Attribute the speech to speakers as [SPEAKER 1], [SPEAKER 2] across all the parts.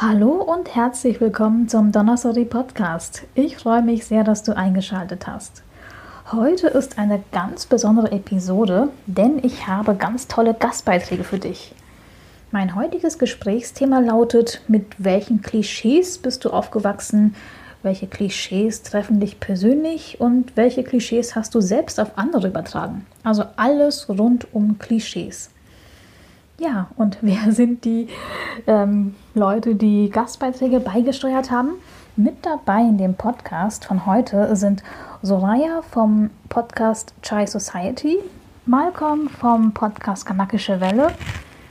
[SPEAKER 1] Hallo und herzlich willkommen zum Donnersori Podcast. Ich freue mich sehr, dass du eingeschaltet hast. Heute ist eine ganz besondere Episode, denn ich habe ganz tolle Gastbeiträge für dich. Mein heutiges Gesprächsthema lautet, mit welchen Klischees bist du aufgewachsen? Welche Klischees treffen dich persönlich und welche Klischees hast du selbst auf andere übertragen? Also alles rund um Klischees. Ja, und wer sind die ähm, Leute, die Gastbeiträge beigesteuert haben? Mit dabei in dem Podcast von heute sind Soraya vom Podcast Chai Society, Malcolm vom Podcast Kanakische Welle,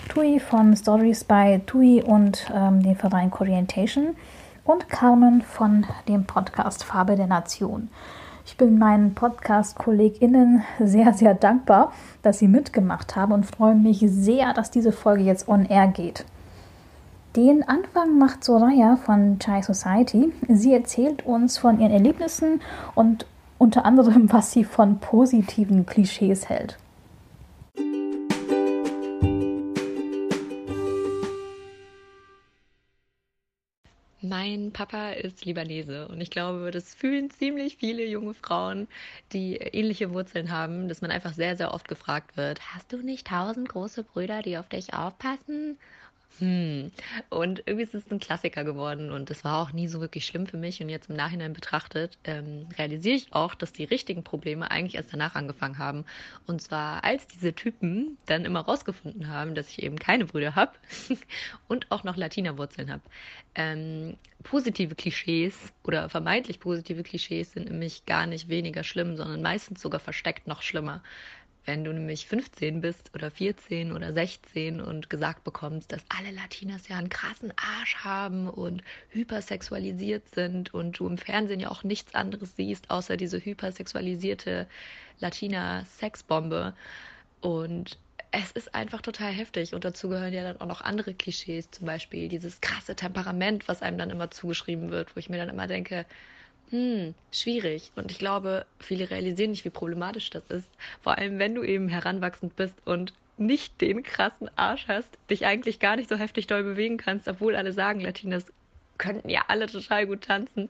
[SPEAKER 1] Tui von Stories by Tui und ähm, dem Verein Corientation und Carmen von dem Podcast Farbe der Nation. Ich bin meinen Podcast-KollegInnen sehr, sehr dankbar, dass sie mitgemacht haben und freue mich sehr, dass diese Folge jetzt on air geht. Den Anfang macht Soraya von Chai Society. Sie erzählt uns von ihren Erlebnissen und unter anderem, was sie von positiven Klischees hält.
[SPEAKER 2] Mein Papa ist Libanese und ich glaube, das fühlen ziemlich viele junge Frauen, die ähnliche Wurzeln haben, dass man einfach sehr, sehr oft gefragt wird, hast du nicht tausend große Brüder, die auf dich aufpassen? Hm. Und irgendwie ist es ein Klassiker geworden und es war auch nie so wirklich schlimm für mich. Und jetzt im Nachhinein betrachtet, ähm, realisiere ich auch, dass die richtigen Probleme eigentlich erst danach angefangen haben. Und zwar, als diese Typen dann immer rausgefunden haben, dass ich eben keine Brüder habe und auch noch Latina-Wurzeln habe. Ähm, positive Klischees oder vermeintlich positive Klischees sind nämlich gar nicht weniger schlimm, sondern meistens sogar versteckt noch schlimmer. Wenn du nämlich 15 bist oder 14 oder 16 und gesagt bekommst, dass alle Latinas ja einen krassen Arsch haben und hypersexualisiert sind und du im Fernsehen ja auch nichts anderes siehst, außer diese hypersexualisierte Latina-Sexbombe. Und es ist einfach total heftig. Und dazu gehören ja dann auch noch andere Klischees, zum Beispiel dieses krasse Temperament, was einem dann immer zugeschrieben wird, wo ich mir dann immer denke, hm, schwierig. Und ich glaube, viele realisieren nicht, wie problematisch das ist. Vor allem, wenn du eben heranwachsend bist und nicht den krassen Arsch hast, dich eigentlich gar nicht so heftig doll bewegen kannst, obwohl alle sagen, Latinas könnten ja alle total gut tanzen.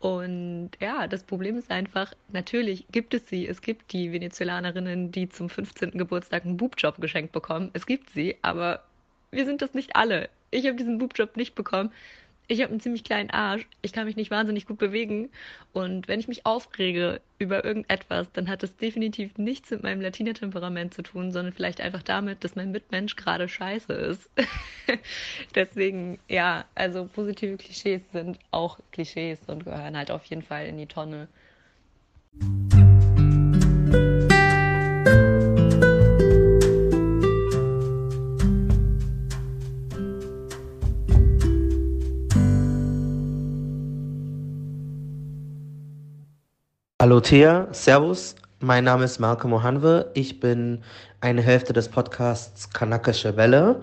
[SPEAKER 2] Und ja, das Problem ist einfach, natürlich gibt es sie. Es gibt die Venezolanerinnen, die zum 15. Geburtstag einen Boobjob geschenkt bekommen. Es gibt sie, aber wir sind das nicht alle. Ich habe diesen Boobjob nicht bekommen ich habe einen ziemlich kleinen Arsch, ich kann mich nicht wahnsinnig gut bewegen und wenn ich mich aufrege über irgendetwas, dann hat das definitiv nichts mit meinem Latina-Temperament zu tun, sondern vielleicht einfach damit, dass mein Mitmensch gerade scheiße ist. Deswegen, ja, also positive Klischees sind auch Klischees und gehören halt auf jeden Fall in die Tonne.
[SPEAKER 3] Hallo Thea, Servus. Mein Name ist Marco Mohanwe. Ich bin eine Hälfte des Podcasts Kanakische Welle.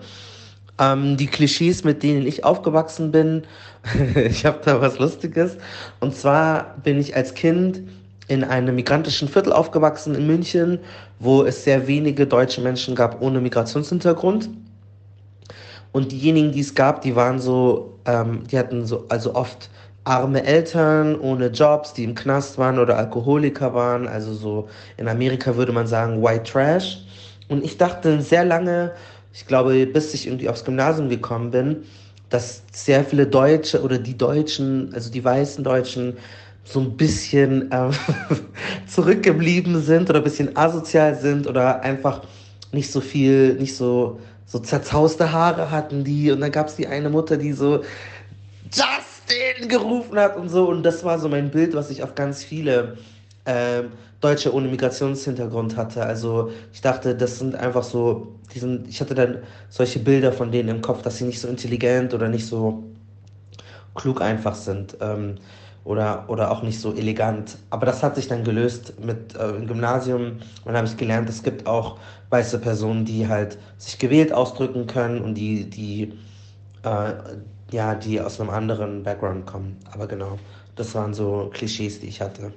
[SPEAKER 3] Ähm, die Klischees, mit denen ich aufgewachsen bin, ich habe da was Lustiges. Und zwar bin ich als Kind in einem migrantischen Viertel aufgewachsen in München, wo es sehr wenige deutsche Menschen gab ohne Migrationshintergrund. Und diejenigen, die es gab, die waren so, ähm, die hatten so, also oft arme Eltern ohne Jobs, die im Knast waren oder Alkoholiker waren. Also so in Amerika würde man sagen White Trash. Und ich dachte sehr lange, ich glaube, bis ich irgendwie aufs Gymnasium gekommen bin, dass sehr viele Deutsche oder die Deutschen, also die weißen Deutschen, so ein bisschen äh, zurückgeblieben sind oder ein bisschen asozial sind oder einfach nicht so viel, nicht so, so zerzauste Haare hatten die. Und dann gab es die eine Mutter, die so, just Justin gerufen hat und so. Und das war so mein Bild, was ich auf ganz viele äh, Deutsche ohne Migrationshintergrund hatte. Also ich dachte, das sind einfach so, sind, ich hatte dann solche Bilder von denen im Kopf, dass sie nicht so intelligent oder nicht so klug einfach sind. Ähm, oder, oder auch nicht so elegant. Aber das hat sich dann gelöst mit äh, im Gymnasium. Dann habe ich gelernt, es gibt auch weiße Personen, die halt sich gewählt ausdrücken können und die, die äh, ja, die aus einem anderen Background kommen. Aber genau, das waren so Klischees, die ich hatte.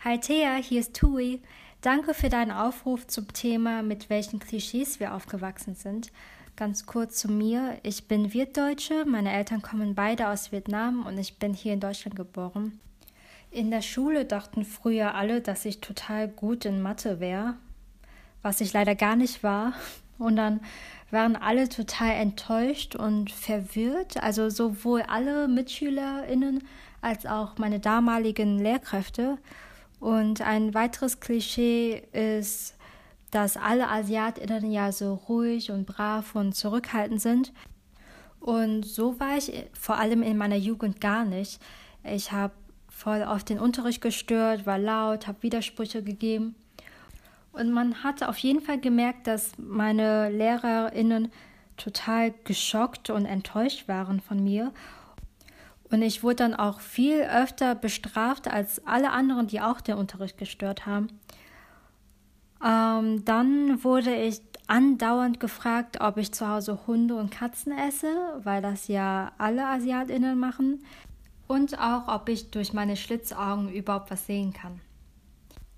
[SPEAKER 4] Hi Thea, hier ist Tui. Danke für deinen Aufruf zum Thema, mit welchen Klischees wir aufgewachsen sind. Ganz kurz zu mir. Ich bin Wirtdeutsche, meine Eltern kommen beide aus Vietnam und ich bin hier in Deutschland geboren. In der Schule dachten früher alle, dass ich total gut in Mathe wäre, was ich leider gar nicht war. Und dann waren alle total enttäuscht und verwirrt, also sowohl alle Mitschülerinnen als auch meine damaligen Lehrkräfte. Und ein weiteres Klischee ist, dass alle Asiatinnen ja so ruhig und brav und zurückhaltend sind. Und so war ich vor allem in meiner Jugend gar nicht. Ich habe voll auf den Unterricht gestört, war laut, habe Widersprüche gegeben. Und man hat auf jeden Fall gemerkt, dass meine Lehrerinnen total geschockt und enttäuscht waren von mir und ich wurde dann auch viel öfter bestraft als alle anderen, die auch den Unterricht gestört haben. Ähm, dann wurde ich andauernd gefragt, ob ich zu Hause Hunde und Katzen esse, weil das ja alle Asiatinnen machen. Und auch, ob ich durch meine Schlitzaugen überhaupt was sehen kann.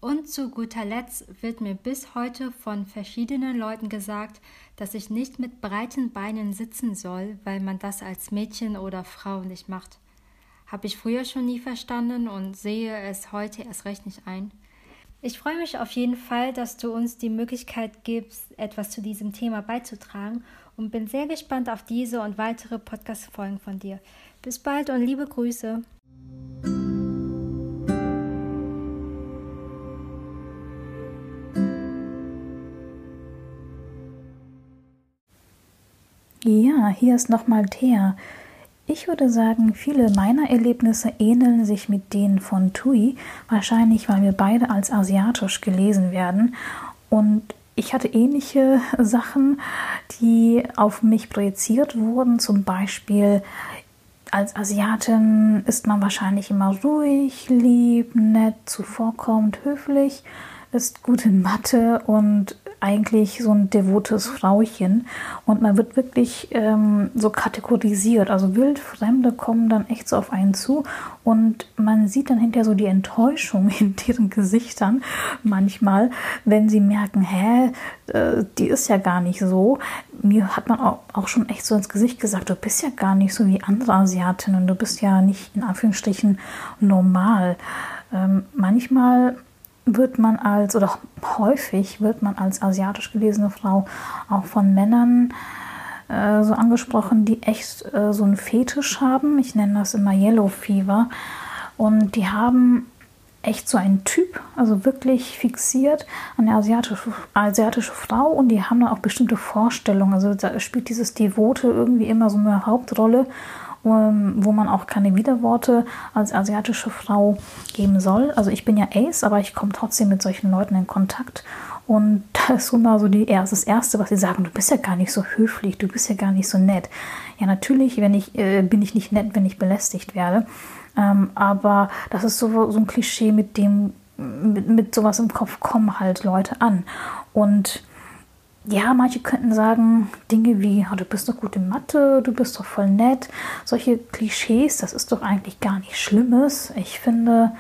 [SPEAKER 4] Und zu guter Letzt wird mir bis heute von verschiedenen Leuten gesagt, dass ich nicht mit breiten Beinen sitzen soll, weil man das als Mädchen oder Frau nicht macht. Habe ich früher schon nie verstanden und sehe es heute erst recht nicht ein. Ich freue mich auf jeden Fall, dass du uns die Möglichkeit gibst, etwas zu diesem Thema beizutragen und bin sehr gespannt auf diese und weitere Podcast-Folgen von dir. Bis bald und liebe Grüße.
[SPEAKER 1] Ja, hier ist nochmal Thea. Ich würde sagen, viele meiner Erlebnisse ähneln sich mit denen von Tui, wahrscheinlich weil wir beide als asiatisch gelesen werden. Und ich hatte ähnliche Sachen, die auf mich projiziert wurden. Zum Beispiel als Asiatin ist man wahrscheinlich immer ruhig, lieb, nett, zuvorkommend, höflich, ist gut in Mathe und eigentlich so ein devotes Frauchen und man wird wirklich ähm, so kategorisiert. Also Wildfremde kommen dann echt so auf einen zu und man sieht dann hinterher so die Enttäuschung in deren Gesichtern manchmal, wenn sie merken, hä, äh, die ist ja gar nicht so. Mir hat man auch, auch schon echt so ins Gesicht gesagt, du bist ja gar nicht so wie andere Asiatinnen, du bist ja nicht in Anführungsstrichen normal. Ähm, manchmal wird man als, oder häufig wird man als asiatisch gelesene Frau auch von Männern äh, so angesprochen, die echt äh, so einen Fetisch haben. Ich nenne das immer Yellow Fever. Und die haben echt so einen Typ, also wirklich fixiert an eine asiatische, asiatische Frau und die haben dann auch bestimmte Vorstellungen. Also da spielt dieses Devote irgendwie immer so eine Hauptrolle wo man auch keine Widerworte als asiatische Frau geben soll. Also ich bin ja Ace, aber ich komme trotzdem mit solchen Leuten in Kontakt. Und da ist immer so die, das Erste, was sie sagen, du bist ja gar nicht so höflich, du bist ja gar nicht so nett. Ja, natürlich wenn ich, äh, bin ich nicht nett, wenn ich belästigt werde. Ähm, aber das ist so, so ein Klischee, mit dem, mit, mit sowas im Kopf kommen halt Leute an. Und ja, manche könnten sagen Dinge wie, oh, du bist doch gut in Mathe, du bist doch voll nett. Solche Klischees, das ist doch eigentlich gar nichts Schlimmes. Ich finde,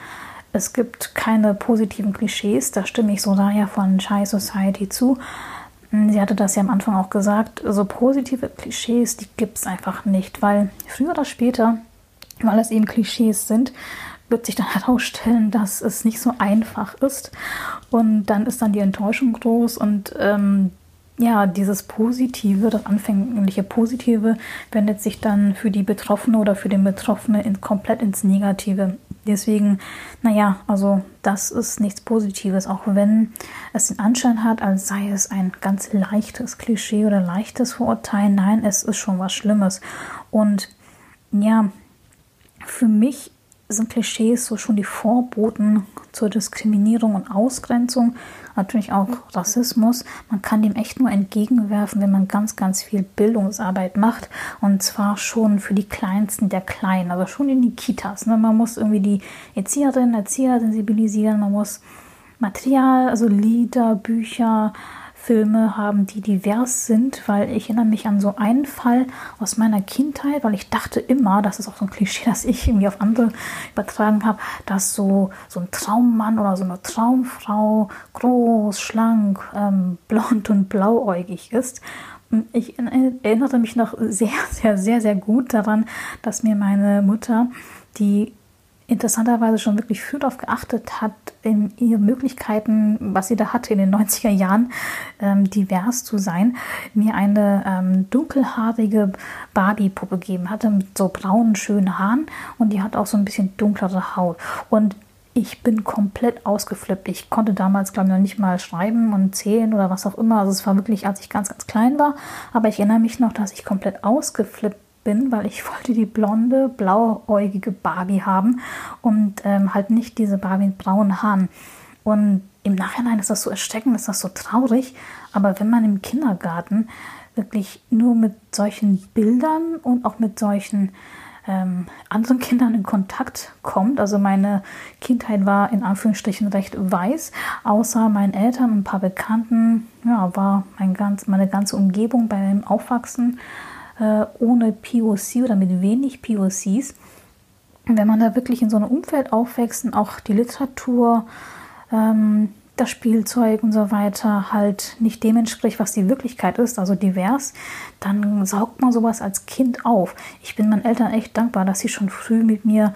[SPEAKER 1] es gibt keine positiven Klischees. Da stimme ich so daher von Shy Society zu. Sie hatte das ja am Anfang auch gesagt. So positive Klischees, die gibt es einfach nicht, weil früher oder später, weil es eben Klischees sind, wird sich dann herausstellen, dass es nicht so einfach ist. Und dann ist dann die Enttäuschung groß und ähm, ja, dieses Positive, das anfängliche Positive, wendet sich dann für die Betroffene oder für den Betroffenen in, komplett ins Negative. Deswegen, naja, also das ist nichts Positives, auch wenn es den Anschein hat, als sei es ein ganz leichtes Klischee oder leichtes Verurteilen. Nein, es ist schon was Schlimmes. Und ja, für mich sind Klischees so schon die Vorboten zur Diskriminierung und Ausgrenzung natürlich auch Rassismus. Man kann dem echt nur entgegenwerfen, wenn man ganz, ganz viel Bildungsarbeit macht. Und zwar schon für die Kleinsten der Kleinen, also schon in die Kitas. Ne? Man muss irgendwie die Erzieherinnen, Erzieher sensibilisieren. Man muss Material, also Lieder, Bücher, Filme haben, die divers sind, weil ich erinnere mich an so einen Fall aus meiner Kindheit, weil ich dachte immer, das ist auch so ein Klischee, das ich irgendwie auf andere übertragen habe, dass so, so ein Traummann oder so eine Traumfrau groß, schlank, ähm, blond und blauäugig ist. Ich erinnere mich noch sehr, sehr, sehr, sehr gut daran, dass mir meine Mutter, die interessanterweise schon wirklich früh darauf geachtet hat, in ihren Möglichkeiten, was sie da hatte in den 90er Jahren, ähm, divers zu sein, mir eine ähm, dunkelhaarige Barbie-Puppe gegeben hatte mit so braunen, schönen Haaren und die hat auch so ein bisschen dunklere Haut. Und ich bin komplett ausgeflippt. Ich konnte damals, glaube ich, noch nicht mal schreiben und zählen oder was auch immer. Also es war wirklich, als ich ganz, ganz klein war. Aber ich erinnere mich noch, dass ich komplett ausgeflippt bin, weil ich wollte die blonde, blauäugige Barbie haben und ähm, halt nicht diese Barbie mit braunen Haaren. Und im Nachhinein ist das so erschreckend, ist das so traurig. Aber wenn man im Kindergarten wirklich nur mit solchen Bildern und auch mit solchen ähm, anderen Kindern in Kontakt kommt. Also meine Kindheit war in Anführungsstrichen recht weiß, außer meinen Eltern und ein paar Bekannten, ja, war mein ganz, meine ganze Umgebung beim Aufwachsen äh, ohne POC oder mit wenig POCs. Wenn man da wirklich in so einem Umfeld aufwächst und auch die Literatur, ähm, das Spielzeug und so weiter halt nicht dem entspricht, was die Wirklichkeit ist, also divers, dann saugt man sowas als Kind auf. Ich bin meinen Eltern echt dankbar, dass sie schon früh mit mir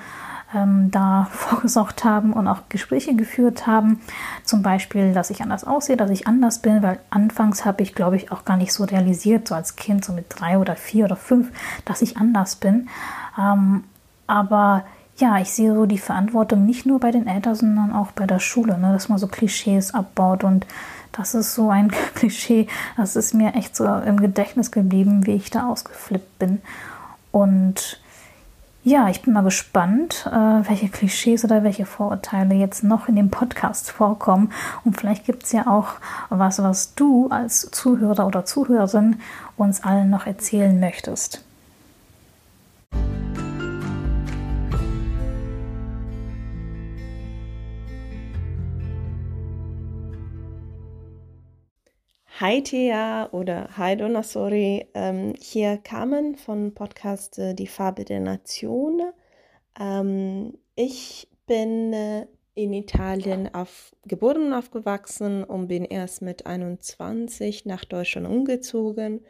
[SPEAKER 1] ähm, da vorgesorgt haben und auch Gespräche geführt haben. Zum Beispiel, dass ich anders aussehe, dass ich anders bin, weil anfangs habe ich, glaube ich, auch gar nicht so realisiert, so als Kind, so mit drei oder vier oder fünf, dass ich anders bin. Ähm, aber ja, ich sehe so die Verantwortung nicht nur bei den Eltern, sondern auch bei der Schule, ne, dass man so Klischees abbaut und das ist so ein Klischee, das ist mir echt so im Gedächtnis geblieben, wie ich da ausgeflippt bin. Und ja, ich bin mal gespannt, äh, welche Klischees oder welche Vorurteile jetzt noch in dem Podcast vorkommen. Und vielleicht gibt es ja auch was, was du als Zuhörer oder Zuhörerin uns allen noch erzählen möchtest.
[SPEAKER 5] Hi Thea oder Hi Donasori. Ähm, hier Carmen von Podcast äh, Die Farbe der Nation. Ähm, ich bin äh, in Italien auf, geboren und aufgewachsen und bin erst mit 21 nach Deutschland umgezogen.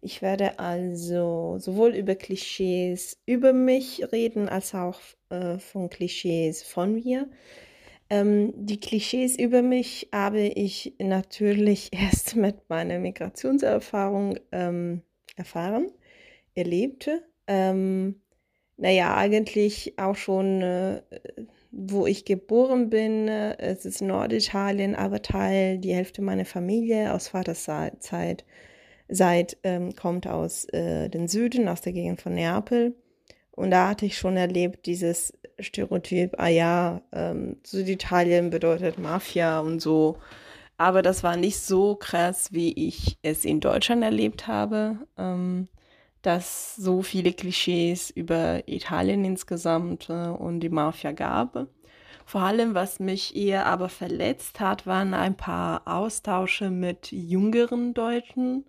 [SPEAKER 5] Ich werde also sowohl über Klischees über mich reden, als auch äh, von Klischees von mir. Ähm, die Klischees über mich habe ich natürlich erst mit meiner Migrationserfahrung ähm, erfahren, erlebt. Ähm, naja, eigentlich auch schon, äh, wo ich geboren bin. Äh, es ist Norditalien, aber Teil, die Hälfte meiner Familie aus Vaterzeit seit, ähm, kommt aus äh, den Süden, aus der Gegend von Neapel. Und da hatte ich schon erlebt, dieses Stereotyp, ah ja, ähm, Süditalien bedeutet Mafia und so. Aber das war nicht so krass, wie ich es in Deutschland erlebt habe, ähm, dass so viele Klischees über Italien insgesamt äh, und die Mafia gab. Vor allem, was mich eher aber verletzt hat, waren ein paar Austausche mit jüngeren Deutschen,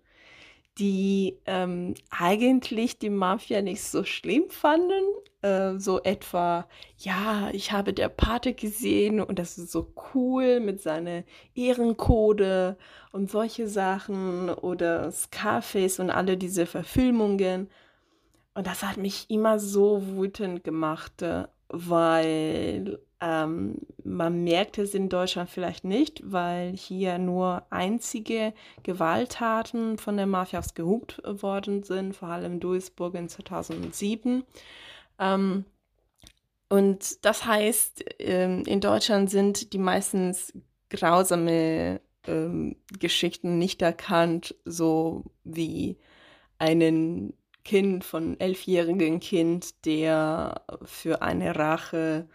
[SPEAKER 5] die ähm, eigentlich die Mafia nicht so schlimm fanden. Äh, so etwa, ja, ich habe der Pate gesehen und das ist so cool mit seiner Ehrencode und solche Sachen oder Scarface und alle diese Verfilmungen. Und das hat mich immer so wütend gemacht, äh, weil ähm, man merkt es in Deutschland vielleicht nicht, weil hier nur einzige Gewalttaten von der Mafia ausgehupt worden sind, vor allem in Duisburg in 2007. Ähm, und das heißt, ähm, in Deutschland sind die meistens grausame ähm, Geschichten nicht erkannt, so wie einen Kind von elfjährigen Kind, der für eine Rache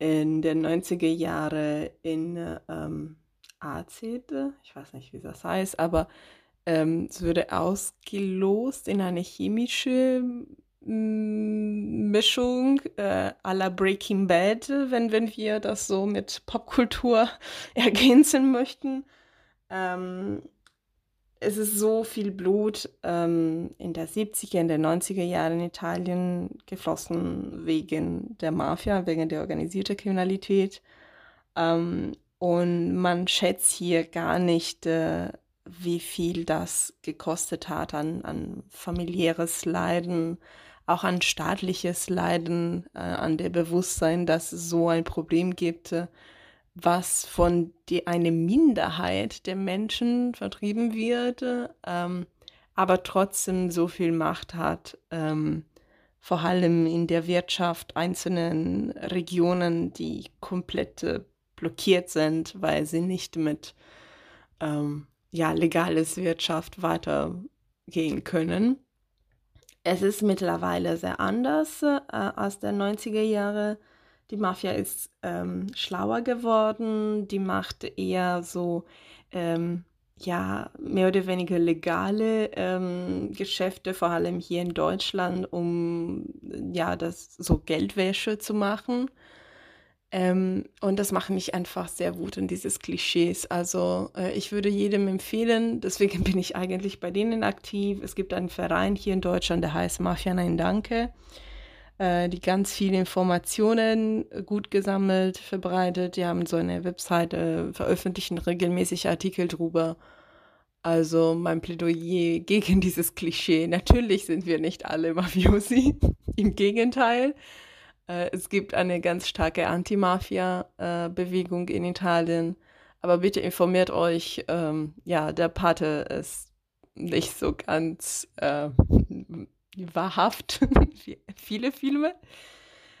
[SPEAKER 5] in den 90er Jahren in ähm, Azede, ich weiß nicht, wie das heißt, aber ähm, es wurde ausgelost in eine chemische mm, Mischung äh, à la Breaking Bad, wenn, wenn wir das so mit Popkultur ergänzen möchten. Ähm, es ist so viel Blut ähm, in der 70er, in den 90er Jahren in Italien geflossen wegen der Mafia, wegen der organisierten Kriminalität. Ähm, und man schätzt hier gar nicht, äh, wie viel das gekostet hat an, an familiäres Leiden, auch an staatliches Leiden, äh, an der Bewusstsein, dass es so ein Problem gibt, äh, was von die, eine Minderheit der Menschen vertrieben wird, ähm, aber trotzdem so viel Macht hat, ähm, vor allem in der Wirtschaft einzelnen Regionen, die komplett äh, blockiert sind, weil sie nicht mit ähm, ja, legales Wirtschaft weitergehen können. Es ist mittlerweile sehr anders äh, als der 90er Jahre. Die Mafia ist ähm, schlauer geworden, die macht eher so, ähm, ja, mehr oder weniger legale ähm, Geschäfte, vor allem hier in Deutschland, um ja, das so Geldwäsche zu machen. Ähm, und das macht mich einfach sehr wütend, dieses Klischees. Also äh, ich würde jedem empfehlen, deswegen bin ich eigentlich bei denen aktiv. Es gibt einen Verein hier in Deutschland, der heißt Mafia Nein Danke, äh, die ganz viele Informationen gut gesammelt, verbreitet. Die haben so eine Webseite, veröffentlichen regelmäßig Artikel drüber. Also mein Plädoyer gegen dieses Klischee. Natürlich sind wir nicht alle Mafiosi, im Gegenteil. Äh, es gibt eine ganz starke Anti-Mafia-Bewegung in Italien. Aber bitte informiert euch, ähm, ja, der Pate ist nicht so ganz äh, wahrhaft viele Filme.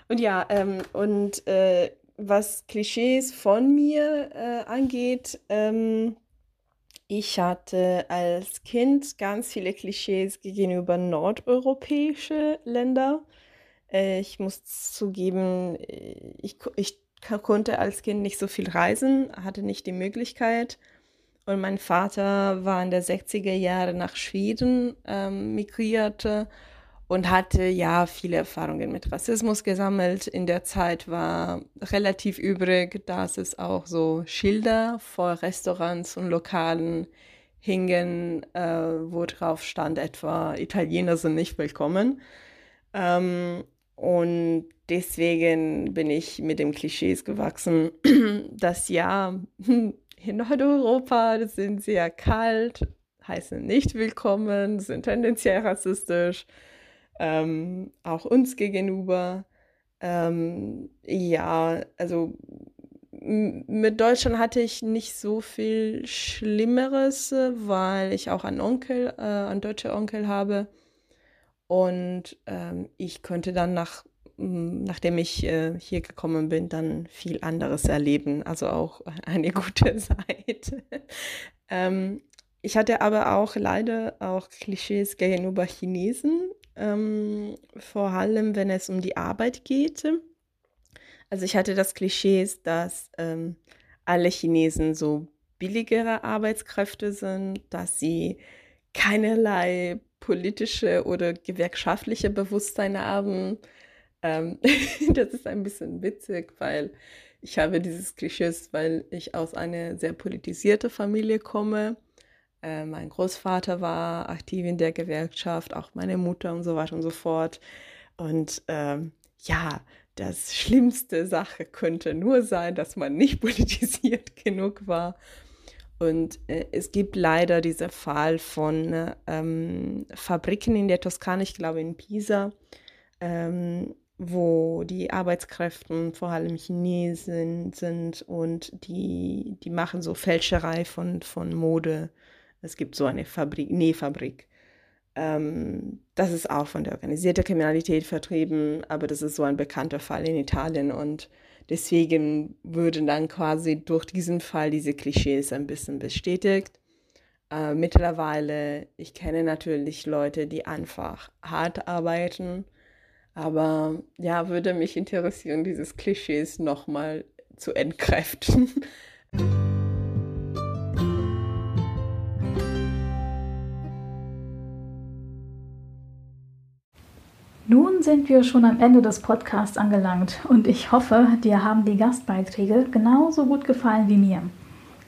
[SPEAKER 5] Und ja, ähm, und äh, was Klischees von mir äh, angeht, ähm, ich hatte als Kind ganz viele Klischees gegenüber nordeuropäische Länder. Äh, ich muss zugeben, äh, ich, ich konnte als Kind nicht so viel reisen, hatte nicht die Möglichkeit. Und mein Vater war in der 60er Jahre nach Schweden ähm, migrierte und hatte ja viele Erfahrungen mit Rassismus gesammelt. In der Zeit war relativ übrig, dass es auch so Schilder vor Restaurants und Lokalen hingen, äh, wo drauf stand etwa, Italiener sind nicht willkommen. Ähm, und deswegen bin ich mit dem Klischees gewachsen, dass ja, in Nordeuropa sind sehr kalt, heißen nicht willkommen, sind tendenziell rassistisch, ähm, auch uns gegenüber. Ähm, ja, also mit Deutschland hatte ich nicht so viel Schlimmeres, weil ich auch einen Onkel, äh, einen deutschen Onkel habe. Und ähm, ich konnte dann nach, nachdem ich äh, hier gekommen bin, dann viel anderes erleben, also auch eine gute Seite. ähm, ich hatte aber auch leider auch Klischees gegenüber Chinesen, ähm, vor allem wenn es um die Arbeit geht. Also ich hatte das Klischee, dass ähm, alle Chinesen so billigere Arbeitskräfte sind, dass sie keinerlei politische oder gewerkschaftliche Bewusstsein haben. Ähm, das ist ein bisschen witzig, weil ich habe dieses Klischees, weil ich aus einer sehr politisierten Familie komme. Äh, mein Großvater war aktiv in der Gewerkschaft, auch meine Mutter und so weiter und so fort. Und ähm, ja, das schlimmste Sache könnte nur sein, dass man nicht politisiert genug war und äh, es gibt leider diesen Fall von ähm, Fabriken in der Toskana, ich glaube in Pisa, ähm, wo die Arbeitskräfte vor allem Chinesen sind und die, die machen so Fälscherei von, von Mode. Es gibt so eine Fabrik, Nähfabrik. Ähm, das ist auch von der organisierten Kriminalität vertrieben, aber das ist so ein bekannter Fall in Italien und Deswegen würden dann quasi durch diesen Fall diese Klischees ein bisschen bestätigt. Äh, mittlerweile, ich kenne natürlich Leute, die einfach hart arbeiten, aber ja, würde mich interessieren, dieses Klischees nochmal zu entkräften.
[SPEAKER 1] Nun sind wir schon am Ende des Podcasts angelangt und ich hoffe, dir haben die Gastbeiträge genauso gut gefallen wie mir.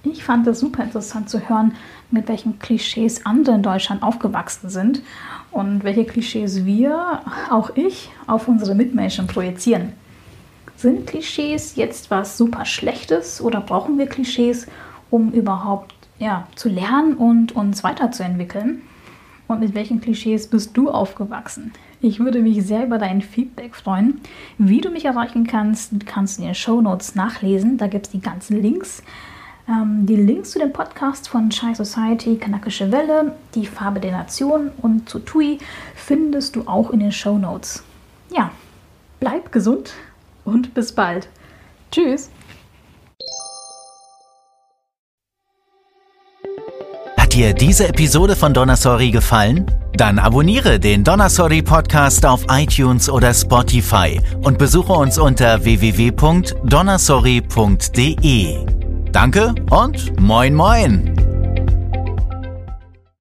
[SPEAKER 1] Ich fand es super interessant zu hören, mit welchen Klischees andere in Deutschland aufgewachsen sind und welche Klischees wir, auch ich, auf unsere Mitmenschen projizieren. Sind Klischees jetzt was super Schlechtes oder brauchen wir Klischees, um überhaupt ja, zu lernen und uns weiterzuentwickeln? Und mit welchen Klischees bist du aufgewachsen? Ich würde mich sehr über dein Feedback freuen. Wie du mich erreichen kannst, kannst du in den Show Notes nachlesen. Da gibt es die ganzen Links. Ähm, die Links zu dem Podcast von Chai Society, Kanakische Welle, die Farbe der Nation und zu TUI findest du auch in den Show Notes. Ja, bleib gesund und bis bald. Tschüss.
[SPEAKER 6] dir diese Episode von Donasori gefallen? Dann abonniere den Donasori Podcast auf iTunes oder Spotify und besuche uns unter www.donasori.de. Danke und moin moin!